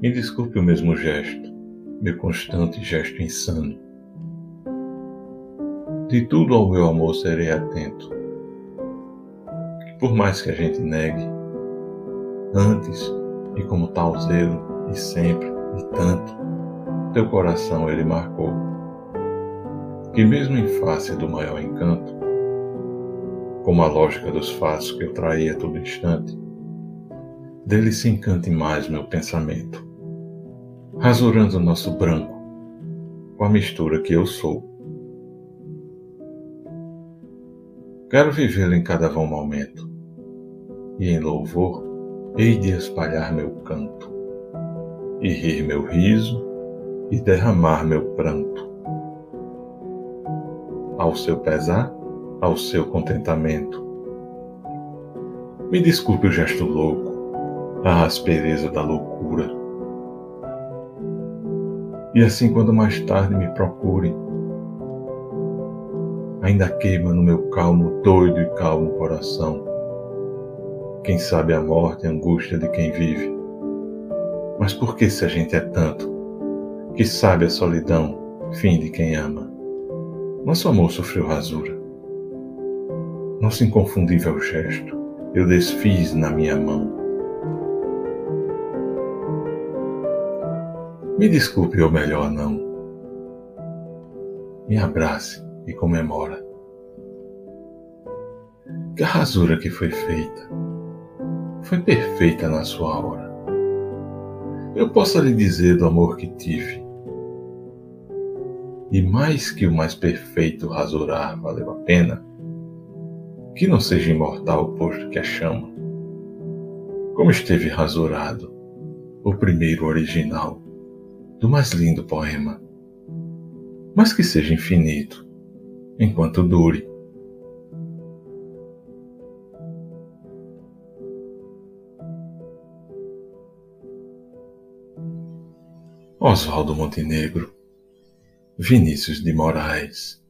Me desculpe o mesmo gesto, meu constante gesto insano. De tudo ao meu amor serei atento. Que por mais que a gente negue, antes e como tal zelo, e sempre, e tanto, teu coração ele marcou. Que mesmo em face do maior encanto, como a lógica dos fatos que eu traía a todo instante, dele se encante mais meu pensamento rasurando nosso branco com a mistura que eu sou. Quero vivê-lo em cada vão momento, e em louvor hei de espalhar meu canto, e rir meu riso, e derramar meu pranto. Ao seu pesar, ao seu contentamento. Me desculpe o gesto louco, a aspereza da loucura e assim, quando mais tarde me procure, ainda queima no meu calmo, doido e calmo coração. Quem sabe a morte a angústia de quem vive. Mas por que se a gente é tanto, que sabe a solidão, fim de quem ama? Nosso amor sofreu rasura. Nosso inconfundível gesto eu desfiz na minha mão. Me desculpe ou melhor não. Me abrace e comemora. Que a rasura que foi feita foi perfeita na sua hora. Eu posso lhe dizer do amor que tive. E mais que o mais perfeito rasurar valeu a pena, que não seja imortal posto que a chama, como esteve rasurado o primeiro original do mais lindo poema, mas que seja infinito enquanto dure. Oswaldo Montenegro, Vinícius de Moraes